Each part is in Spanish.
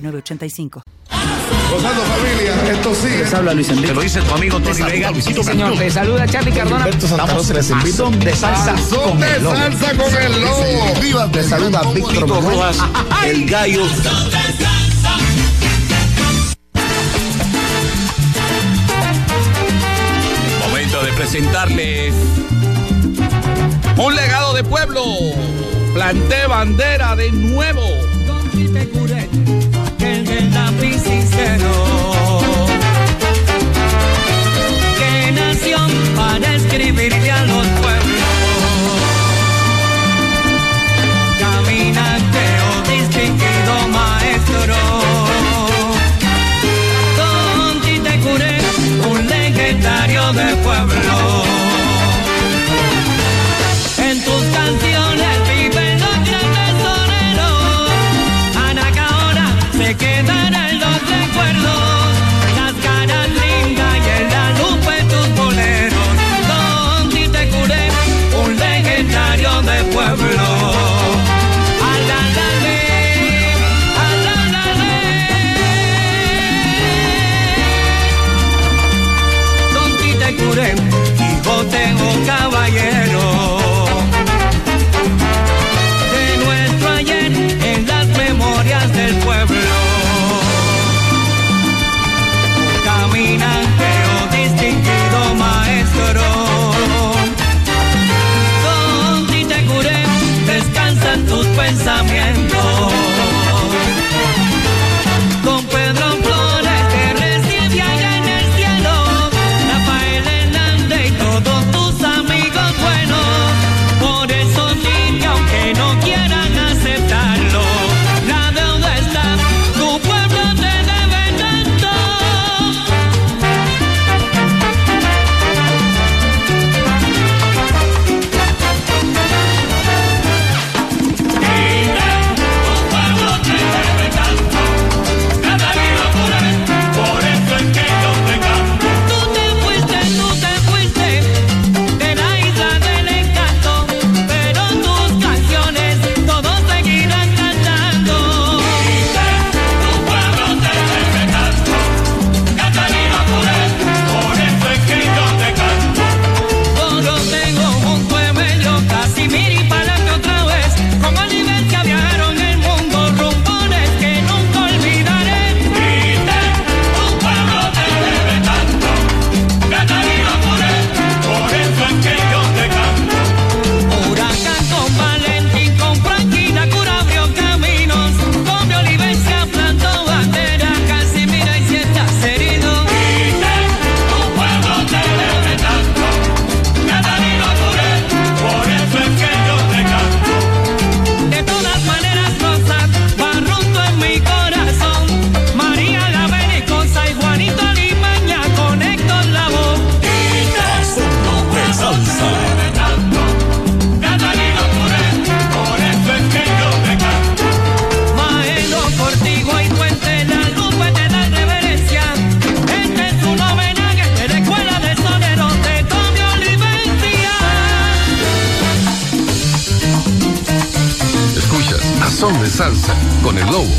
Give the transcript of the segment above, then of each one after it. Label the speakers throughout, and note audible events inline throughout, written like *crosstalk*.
Speaker 1: 985.
Speaker 2: Gozando familia, esto sigue.
Speaker 3: Les habla Luis Enrique.
Speaker 4: Te lo dice tu amigo Tony Vega.
Speaker 3: Sí, señor. Le saluda Charlie Cardona.
Speaker 2: Estamos
Speaker 3: les invito de salsa
Speaker 2: con
Speaker 3: el
Speaker 2: de
Speaker 3: lobo.
Speaker 2: salsa con el lobo.
Speaker 3: Viva, te saluda Víctor.
Speaker 4: Rojas, el gallo. Momento de presentarles un legado de pueblo. Planté bandera de nuevo.
Speaker 5: Para escribirle Salsa
Speaker 2: con el lobo.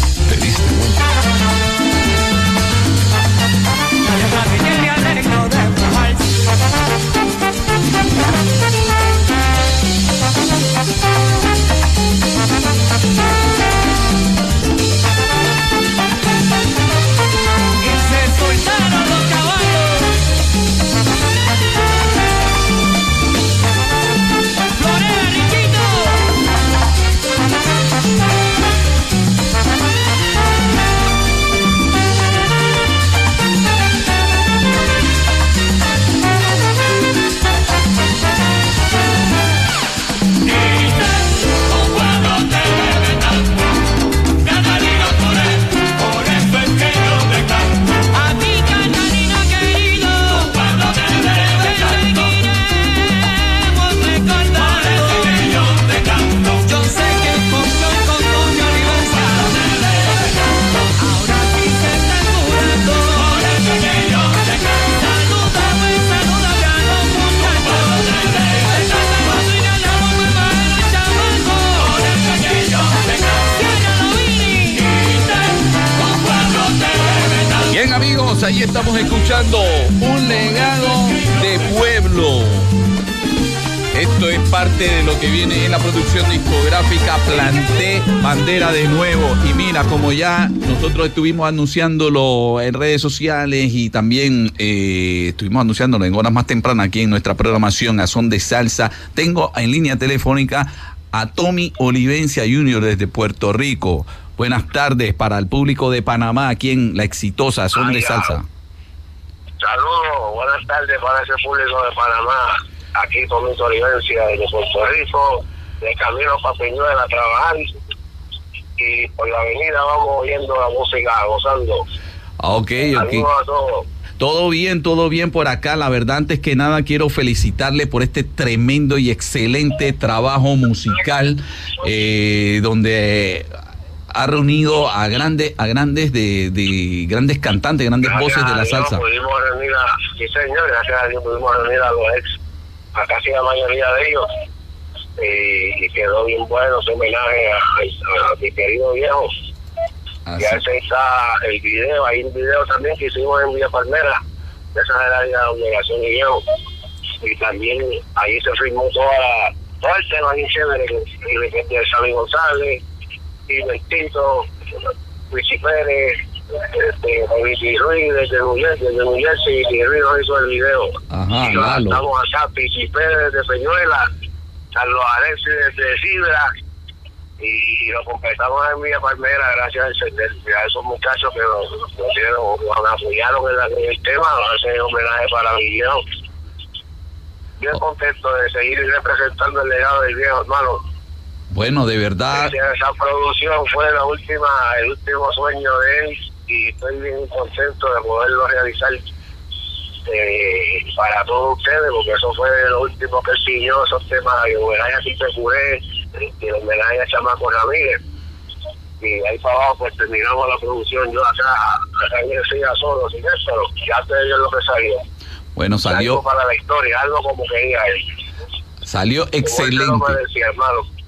Speaker 4: Estamos escuchando un legado de pueblo. Esto es parte de lo que viene en la producción discográfica Planté Bandera de nuevo. Y mira, como ya nosotros estuvimos anunciándolo en redes sociales y también eh, estuvimos anunciándolo en horas más tempranas aquí en nuestra programación a Son de Salsa, tengo en línea telefónica a Tommy Olivencia Jr. desde Puerto Rico. Buenas tardes para el público de Panamá, aquí en la exitosa Son de Salsa.
Speaker 6: Saludos, buenas tardes para ese público de Panamá. Aquí con mi Olivencia de Puerto Rico, de camino para Peñuela a trabajar. Y por la avenida vamos oyendo la música, gozando.
Speaker 4: Ah, Ok, ok.
Speaker 6: Saludos a todos.
Speaker 4: Todo bien, todo bien por acá. La verdad, antes que nada, quiero felicitarle por este tremendo y excelente trabajo musical, eh, donde ha reunido a grandes, a grandes de, de grandes cantantes, grandes voces de la salsa.
Speaker 6: Pudimos reunir a, sí señor, gracias a Dios pudimos reunir a los ex, a casi la mayoría de ellos. Y, y quedó bien bueno ese homenaje a, a- a mi querido viejo.
Speaker 4: Así.
Speaker 6: Ya ese está el video, hay un video también que hicimos en Villa Palmera, de esa era la obligación y viejo. Y también ahí se firmó toda la, todo el tema bien chévere, y de, de Sammy González, y Bertito, Luis Pérez, este, Vicky Ruiz desde New Jersey, desde New Jersey, Vicky Ruiz nos hizo el video.
Speaker 4: Ajá,
Speaker 6: y lo
Speaker 4: Lalo.
Speaker 6: estamos acá, Vicky Pérez desde Peñuela, Carlos Alexis desde Sidra, y, lo completamos en Villa Palmera gracias al a esos muchachos que nos, nos dieron, nos apoyaron en, la- en el tema, ese homenaje para mi viejo. Bien contento de seguir representando el legado del viejo, hermano.
Speaker 4: Bueno, de verdad,
Speaker 6: Esa producción fue la última, el último sueño de él y estoy bien contento de poderlo realizar eh, para todos ustedes, porque eso fue lo último que él siguió, esos temas de homenaje a y el homenaje a Chamaco Ramírez. Y ahí para abajo pues terminamos la producción, yo acá, acá en solo, sin eso, ya ustedes vieron lo que salió.
Speaker 4: bueno,
Speaker 6: Algo
Speaker 4: salió,
Speaker 6: para la historia, algo como quería él.
Speaker 4: salió
Speaker 6: Como él se
Speaker 4: excelente.
Speaker 6: hermano.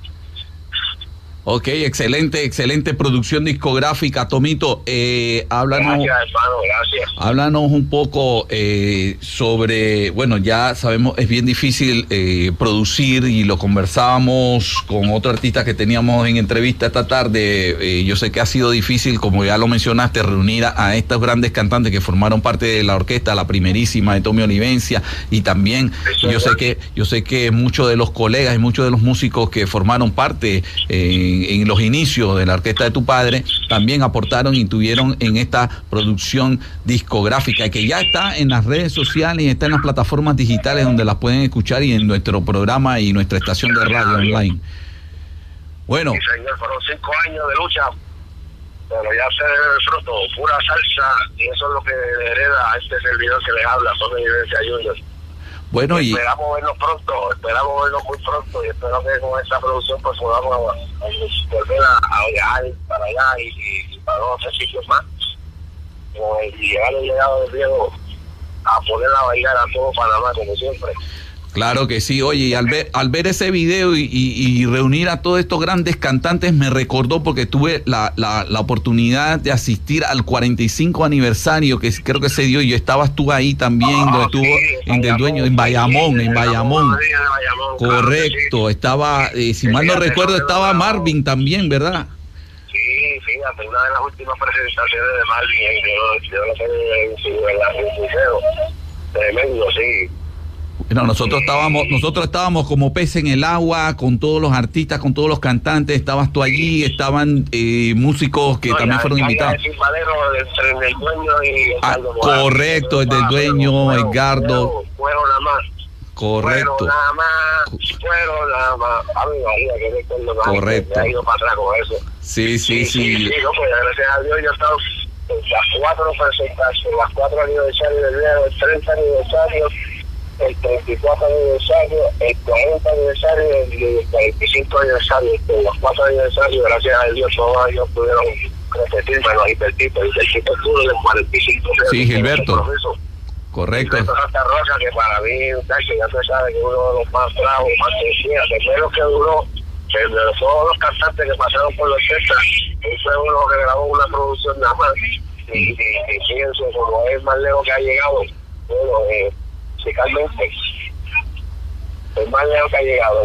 Speaker 4: Ok, excelente, excelente producción discográfica. Tomito, eh, háblanos.
Speaker 6: Gracias, hermano, gracias.
Speaker 4: Háblanos un poco eh, sobre, bueno, ya sabemos, es bien difícil eh, producir y lo conversábamos con otro artista que teníamos en entrevista esta tarde. Eh, yo sé que ha sido difícil, como ya lo mencionaste, reunir a, a estos grandes cantantes que formaron parte de la orquesta, la primerísima de Tommy Olivencia, y también yo sé que, yo sé que muchos de los colegas y muchos de los músicos que formaron parte eh, en, en los inicios de la orquesta de tu padre también aportaron y tuvieron en esta producción discográfica que ya está en las redes sociales y está en las plataformas digitales donde las pueden escuchar y en nuestro programa y nuestra estación de radio online. Bueno,
Speaker 6: Sí, señor, fueron cinco años de lucha, pero ya se ve el fruto, pura salsa, y eso es lo que hereda a este servidor que les habla, son Evidencia Junior.
Speaker 4: Bueno y
Speaker 6: Esperamos vernos pronto, esperamos vernos muy pronto, y espero que con esta producción pues podamos a- volver a, a viajar para allá y, y- y para otros sitios más, el, y llevar el legado del viejo a poner a bailar a todo Panamá, como siempre.
Speaker 4: Claro que sí, oye, y al ver, al ver ese video y, y- y reunir a todos estos grandes cantantes me recordó porque tuve la, la, la oportunidad de asistir al 45 aniversario que creo que se dio y yo estabas tú ahí también, donde
Speaker 6: Ah,
Speaker 4: estuvo
Speaker 6: sí,
Speaker 4: en del dueño, en Bayamón, en Bayamón.
Speaker 6: Sí, Bayamón,
Speaker 4: Correcto, estaba, eh, si mal no recuerdo, estaba Marvin también, ¿verdad?
Speaker 6: Sí, fíjate, una de las últimas presentaciones de Marvin, yo, en, en el museo. Tremendo, sí.
Speaker 4: No, nosotros estábamos, nosotros estábamos como pez en el agua, con todos los artistas, con todos los cantantes, estabas tú allí, estaban eh, músicos que
Speaker 6: No,
Speaker 4: también fueron invitados.
Speaker 6: Timbalero, entre el dueño y
Speaker 4: Ah, correcto, el del
Speaker 6: Ah,
Speaker 4: dueño,
Speaker 6: fueron,
Speaker 4: Edgardo.
Speaker 6: Fueron, nada más.
Speaker 4: Correcto.
Speaker 6: Fueron nada más. Fueron nada más. A mí, María, que.
Speaker 4: Correcto.
Speaker 6: Ha ido para atrás con eso.
Speaker 4: Sí, sí, sí.
Speaker 6: Sí, no, pues gracias a Dios yo he estado las cuatro presentaciones, las cuatro aniversarios del video, el 30 aniversario, el 34 aniversario, el 40 aniversario y el 45 aniversario. En los cuatro aniversarios, gracias a Dios, todos ellos pudieron repetir, menos Gilbertito. Gilbertito estuvo en el 45.
Speaker 4: Sí, Gilberto. Correcto.
Speaker 6: Gilberto Santa Rosa, que para mí, muchacho, ya se sabe que uno de los más bravos, más que decía, que fue lo que duró, de todos los cantantes que pasaron por la orquesta, él fue uno que grabó una producción nada más. Y, y- y pienso, como es más lejos que ha llegado, bueno, eh, musicalmente, es más lejos que ha llegado.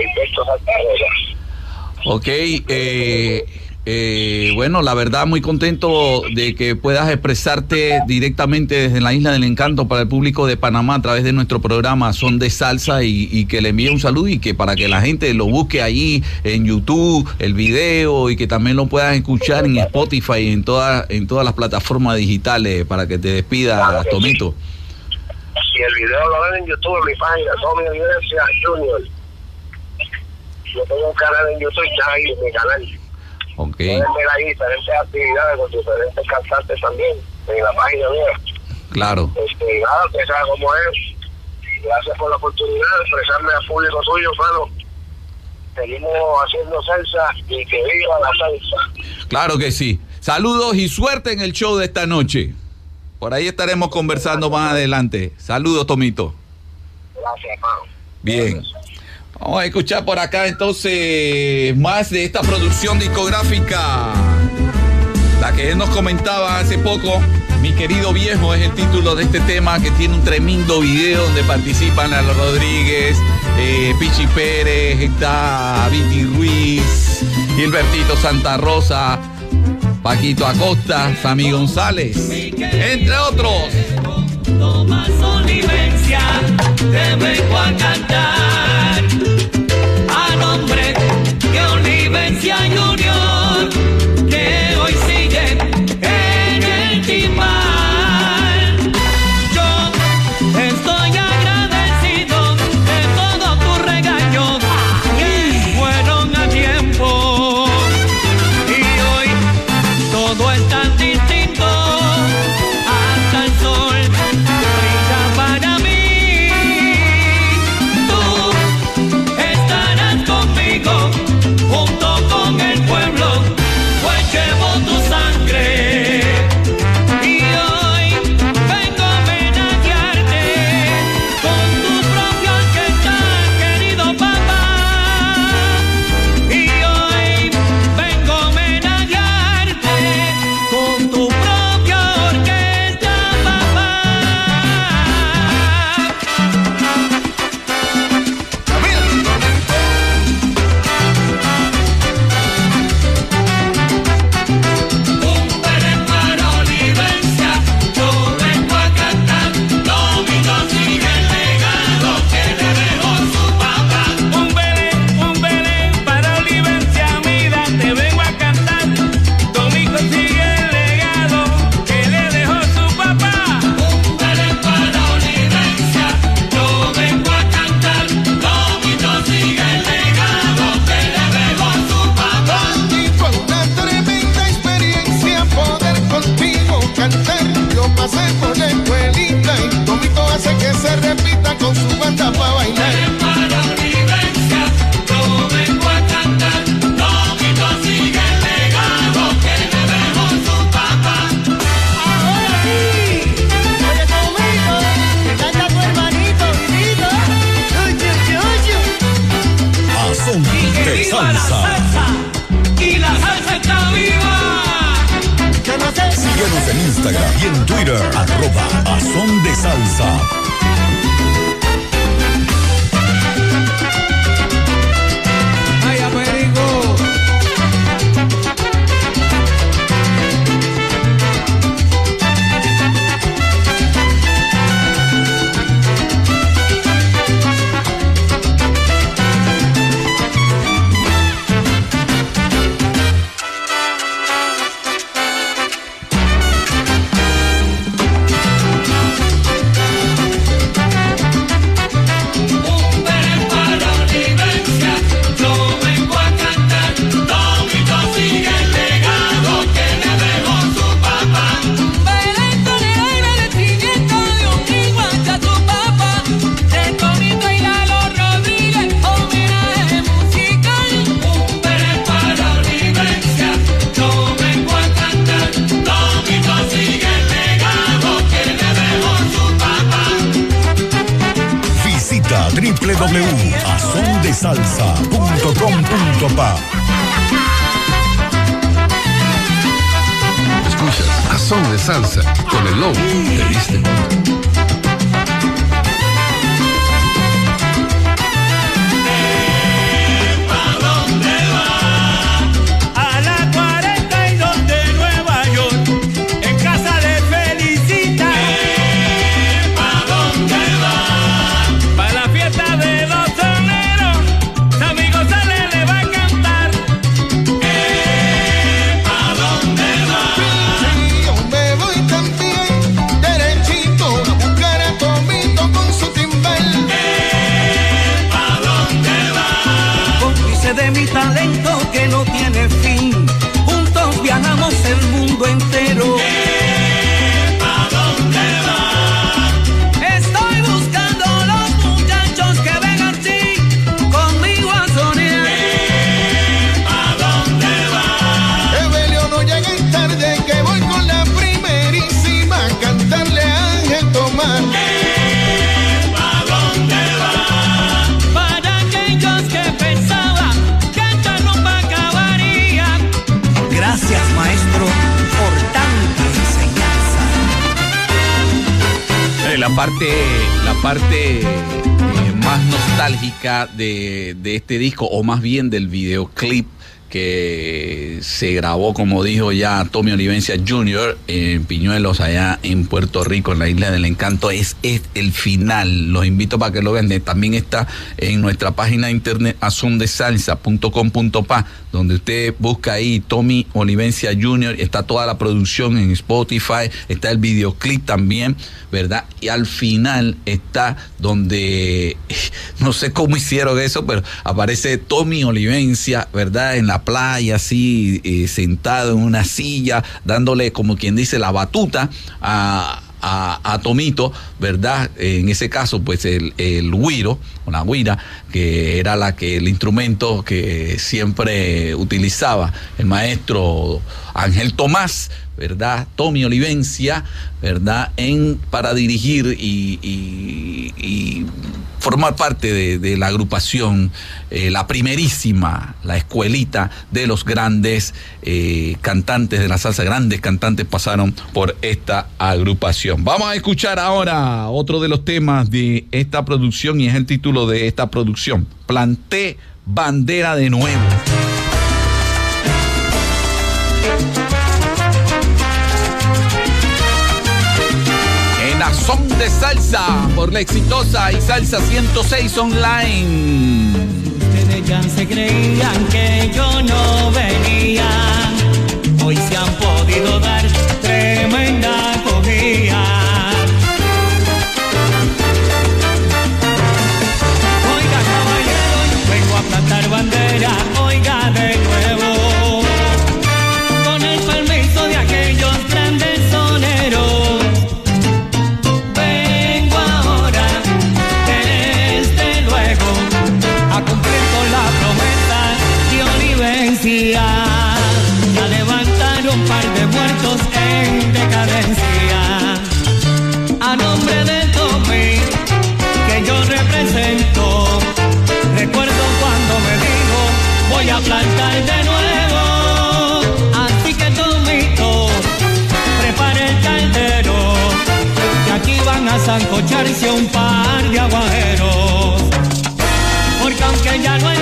Speaker 4: Ok, eh, eh, bueno, la verdad muy contento de que puedas expresarte directamente desde la Isla del Encanto para el público de Panamá a través de nuestro programa Son de Salsa y, y que le envíe un saludo y que para que la gente lo busque ahí en YouTube, el video y que también lo puedas escuchar en Spotify y en, todas en todas las plataformas digitales para que te despidas, Tomito.
Speaker 6: Y el video lo ven en YouTube, en mi página, Tommy Evidencia Junior. Yo tengo un canal en YouTube ya ahí, en mi canal.
Speaker 4: Ok,
Speaker 6: Pueden ver ahí diferentes actividades con diferentes cantantes también en la página mía.
Speaker 4: claro.
Speaker 6: Este, nada, que sea como es. Gracias por la oportunidad de expresarme al público tuyo, hermano. Seguimos haciendo salsa y que viva la salsa.
Speaker 4: Claro que sí. Saludos y suerte en el show de esta noche. Por ahí estaremos conversando más adelante. Saludos, Tomito.
Speaker 6: Gracias, hermano.
Speaker 4: Bien. Vamos a escuchar por acá entonces más de esta producción discográfica. La que él nos comentaba hace poco. Mi querido viejo es el título de este tema que tiene un tremendo video donde participan Lalo Rodríguez, eh, Pichi Pérez, está Viti Ruiz, Gilbertito Santa Rosa, Paquito Acosta, Sammy González, entre otros.
Speaker 5: Tomás Olivencia, te vengo a cantar
Speaker 2: de,
Speaker 5: de
Speaker 4: este disco, o más bien del videoclip que se grabó, como dijo ya Tommy Olivencia Jr. en Piñuelos, allá en Puerto Rico, en la Isla del Encanto, es, es el final. Los invito para que lo vean. También está en nuestra página de internet azondesalsa.com.pa, donde usted busca ahí Tommy Olivencia Jr., está toda la producción en Spotify, está el videoclip también, ¿verdad? Y al final está donde, *laughs* no sé cómo hicieron eso, pero aparece Tommy Olivencia, ¿verdad? Playa, así, eh, sentado en una silla, dándole, como quien dice, la batuta a, a, Tomito, ¿verdad? En ese caso, pues el, el güiro, la guira, que era la que el instrumento que siempre utilizaba el maestro Ángel Tomás, ¿verdad? Tommy Olivencia, ¿verdad? En, para dirigir y, formar parte de, de la agrupación, eh, la primerísima, la escuelita de los grandes eh, cantantes de la salsa, grandes cantantes pasaron por esta agrupación. Vamos a escuchar ahora otro de los temas de esta producción y es el título de esta producción, Planté Bandera de Nuevo. Son de salsa por la exitosa y salsa 106 online.
Speaker 5: Ustedes ya se creían que van a zancocharse un par de aguajeros. Porque aunque ya no esté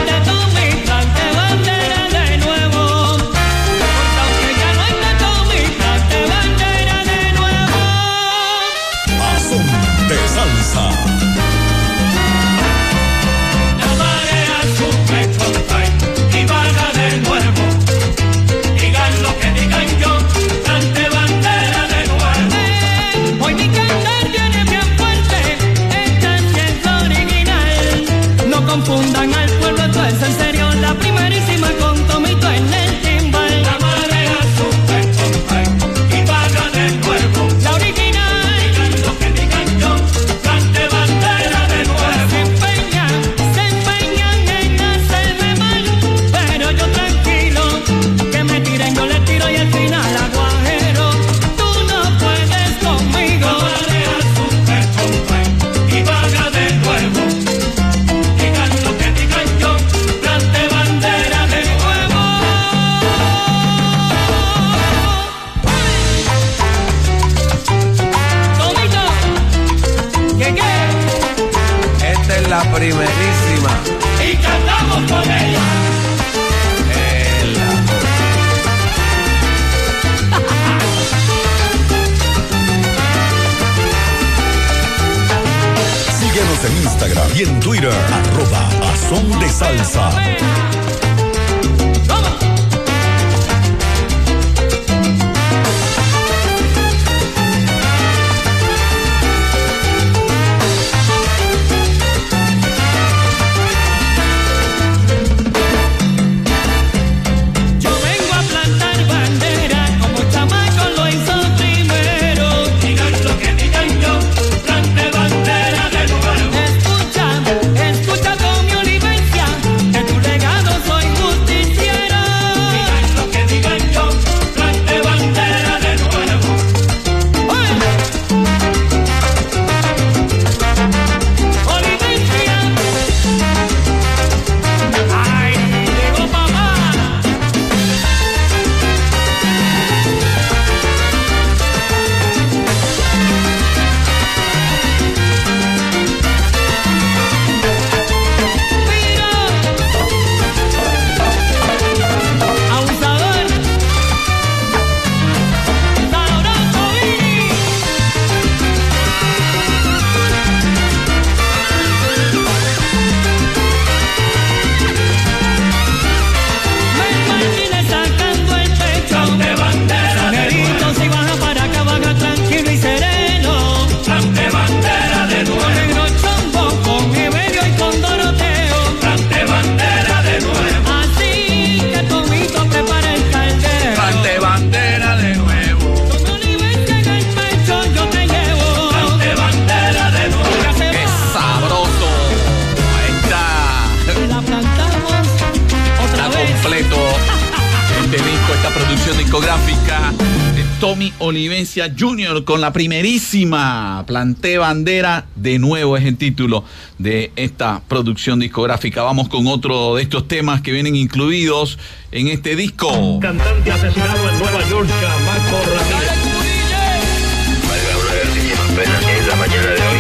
Speaker 7: Olivencia Junior con la
Speaker 4: primerísima Planté Bandera. De nuevo es el título de esta producción discográfica. Vamos con otro de estos temas que vienen incluidos en este disco.
Speaker 8: Cantante asesinado en Nueva York, Marco Ramírez.
Speaker 9: La mañana de hoy.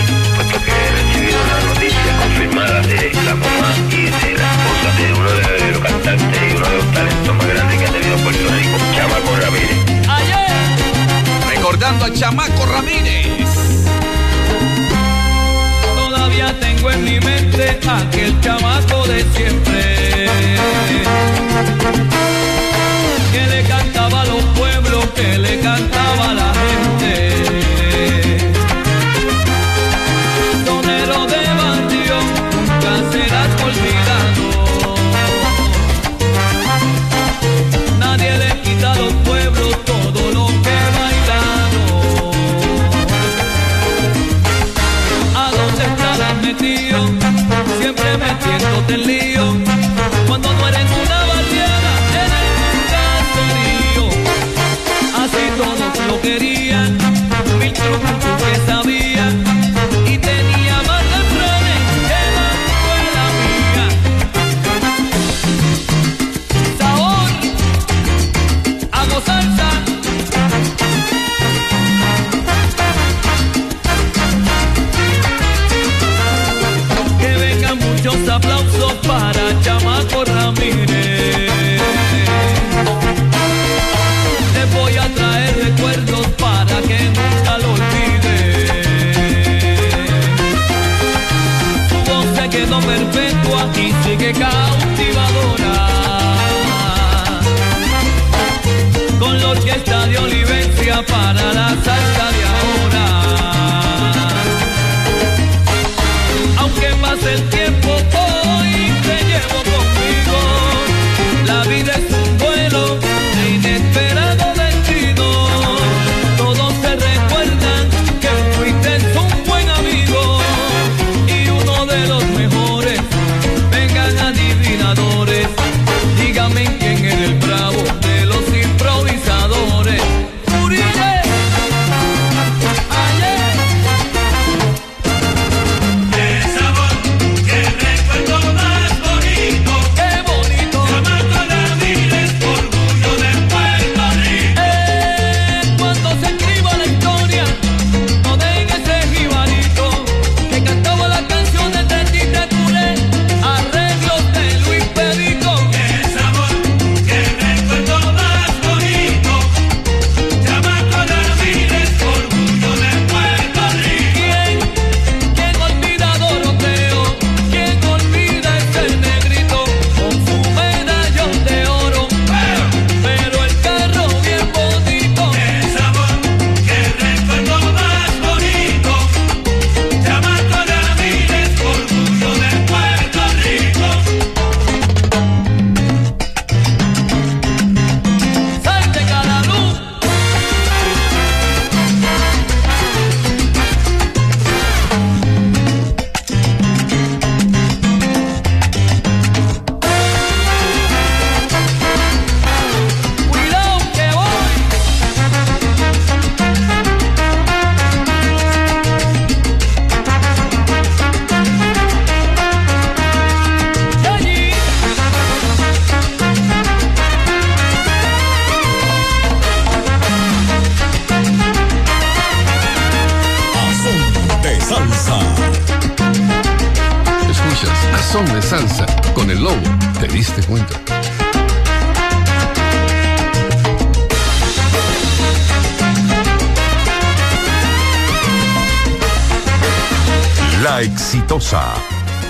Speaker 9: escuchando chamaco Ramírez.
Speaker 7: Todavía tengo en mi mente aquel chamaco de siempre.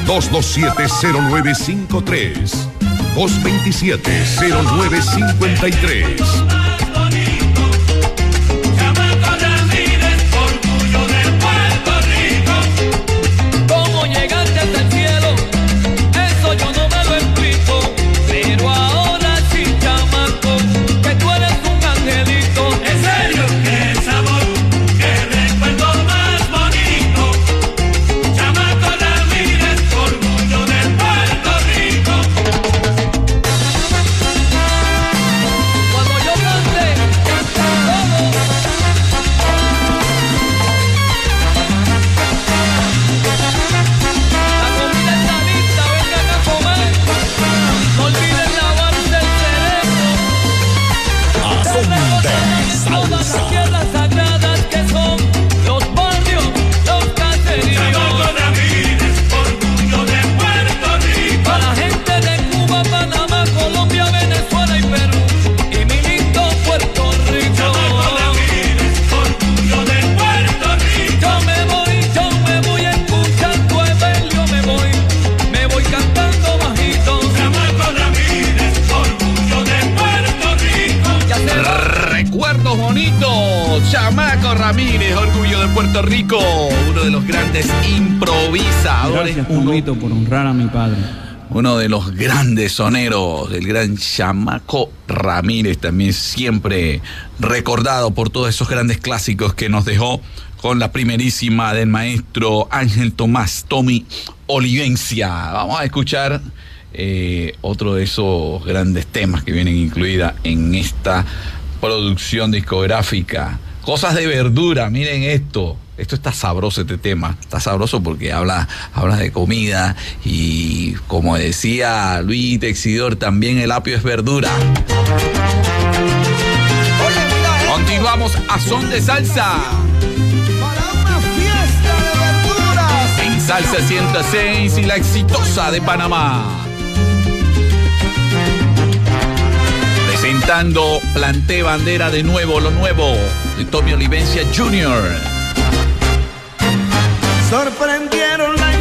Speaker 7: 227-0953. 227-0953.
Speaker 5: El
Speaker 4: gran Chamaco Ramírez, también siempre recordado por todos esos grandes clásicos que nos dejó con la primerísima del maestro Ángel Tomás Tommy Olivencia. Vamos a escuchar eh, otro de esos grandes temas que vienen incluida en esta producción discográfica. Cosas de verdura, miren esto. Esto está sabroso este tema, está sabroso porque habla, habla de comida y como decía Luis Texidor, también el apio es verdura. Continuamos a son de salsa. En Salsa 106 y la exitosa de Panamá. Presentando Planté Bandera de nuevo, lo nuevo de Tommy Olivencia Jr.
Speaker 10: Sorprendieron la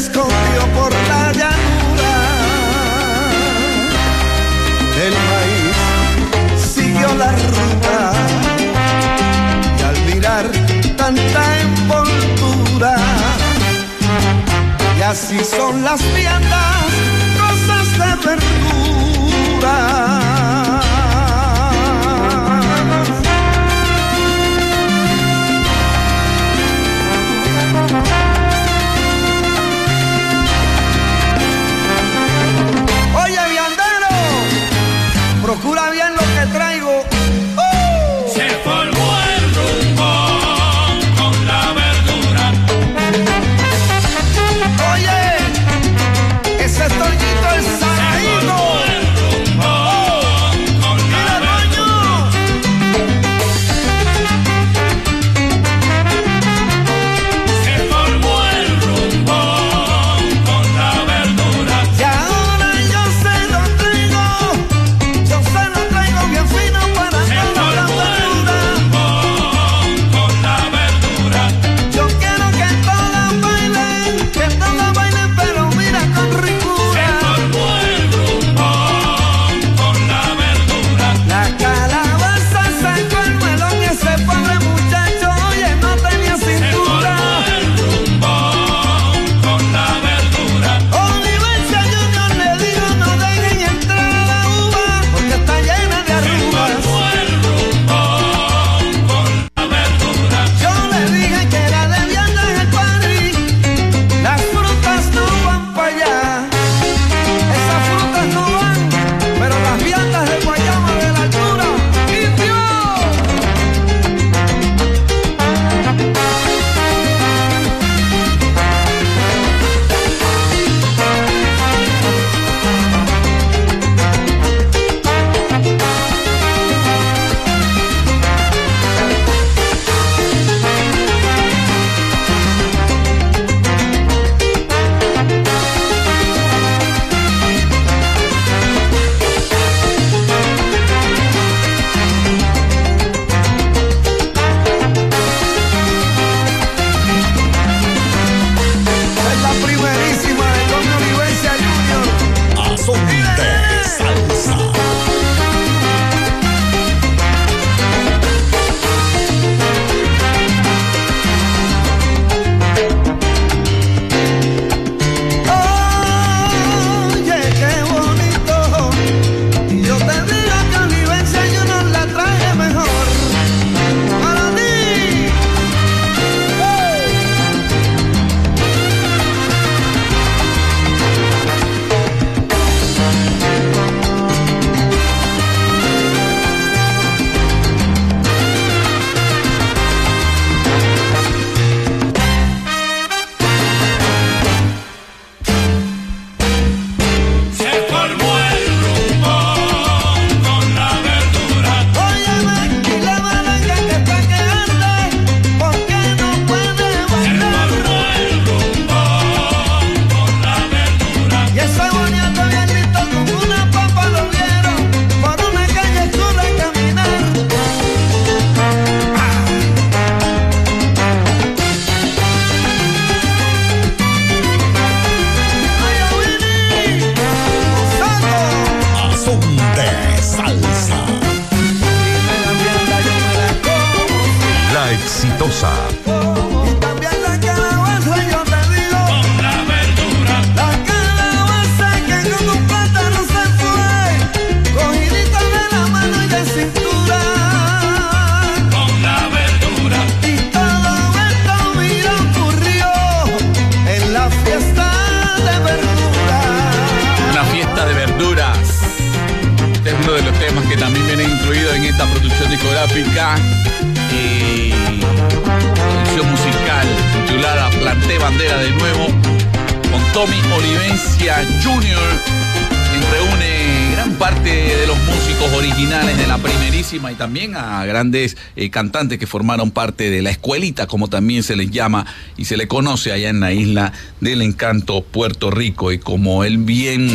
Speaker 10: escondió por la llanura. El maíz siguió la ruta y al mirar tanta envoltura, y así son las viandas, cosas de verdura. Procura bien en esta
Speaker 5: producción
Speaker 4: discográfica y producción musical titulada Planté Bandera de nuevo con Tommy Olivencia Jr parte de los músicos originales de la primerísima y también a grandes eh, cantantes que formaron parte de la escuelita, como también se les llama y se le conoce allá en la isla del encanto Puerto Rico. Y como él bien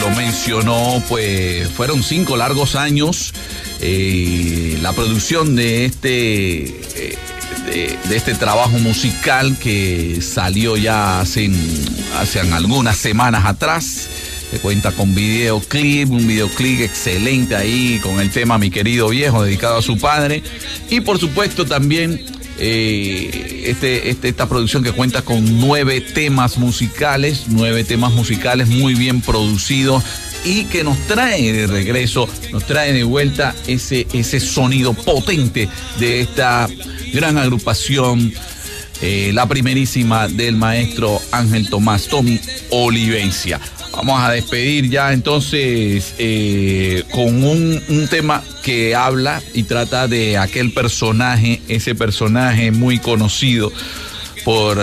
Speaker 4: lo mencionó, pues fueron cinco largos años eh, la producción de este, eh, de, de este trabajo musical que salió ya hace, hace algunas semanas atrás. Se cuenta con videoclip, un videoclip excelente ahí con el tema Mi querido viejo dedicado a su padre. Y por supuesto también eh, este, este- esta producción que cuenta con nueve temas musicales, nueve temas musicales muy bien producidos y que nos trae de regreso, nos trae de vuelta ese, ese sonido potente de esta gran agrupación, eh, la primerísima del maestro Ángel Tomás Tommy Olivencia. Vamos a despedir ya entonces eh, con un, tema que habla y trata de aquel personaje, ese personaje muy conocido por,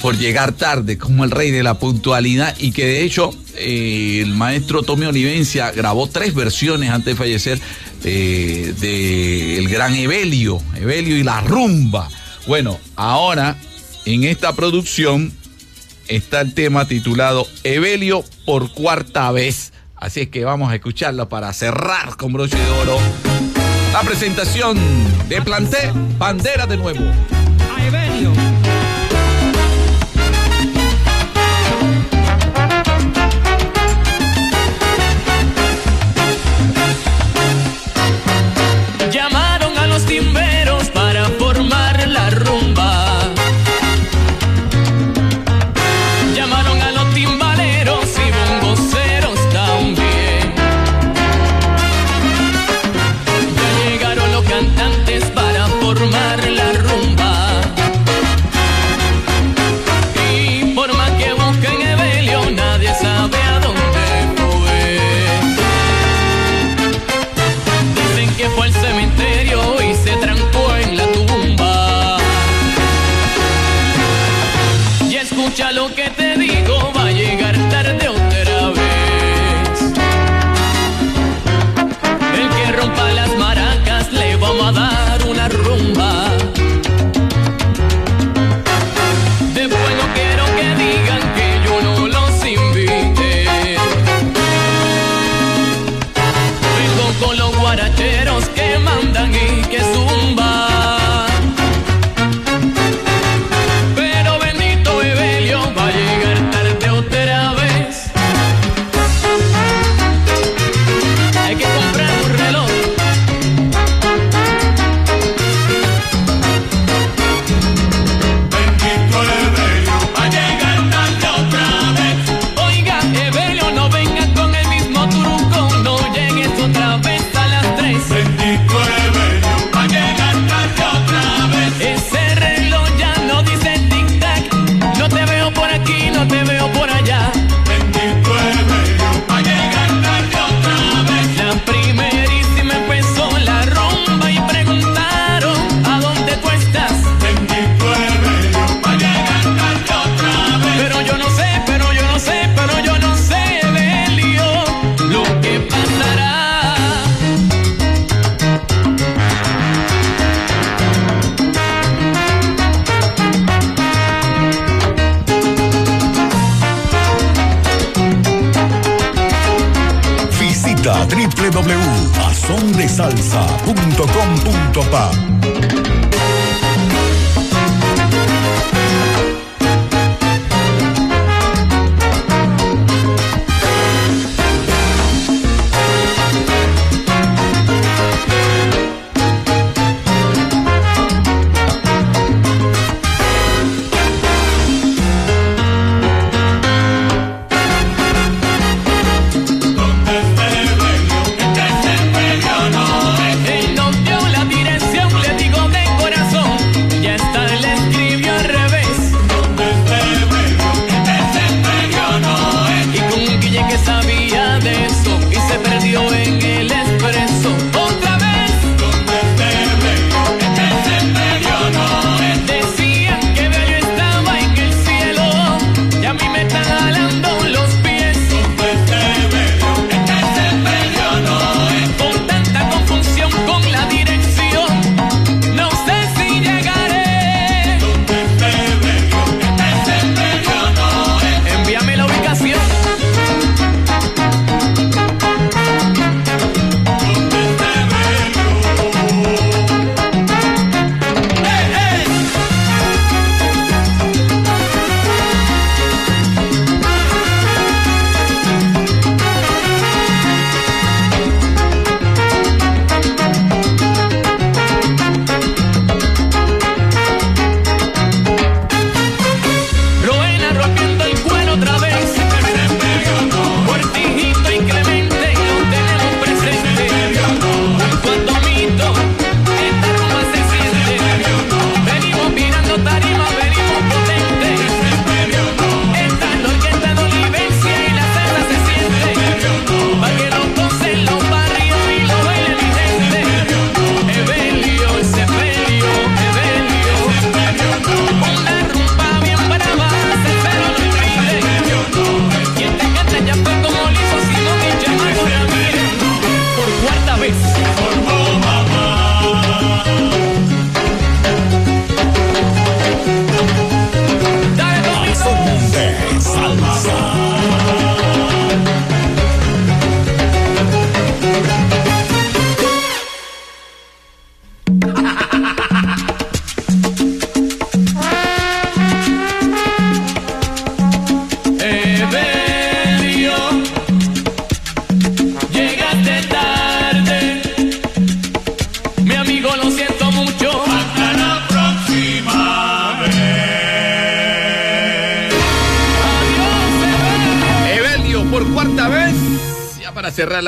Speaker 4: por llegar tarde, como el rey de la puntualidad, y que de hecho eh, el maestro Tommy Olivencia grabó tres versiones antes de fallecer eh, de el gran Evelio, Evelio y la rumba. Bueno, ahora en esta producción está el tema titulado Evelio por cuarta vez. Así es que vamos a escucharlo para cerrar con broche de oro la presentación de Planté Bandera de nuevo.
Speaker 11: A Evelio.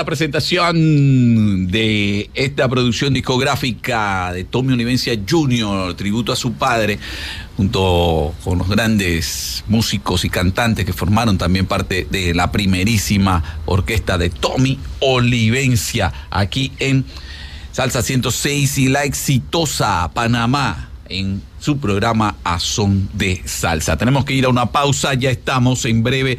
Speaker 4: Presentación de esta producción discográfica de Tommy Olivencia Jr., tributo a su padre, junto con los grandes músicos y cantantes que formaron también parte de la primerísima orquesta de Tommy Olivencia, aquí en Salsa 106 y la exitosa Panamá en su programa A Son de Salsa. Tenemos que ir a una pausa, ya estamos en breve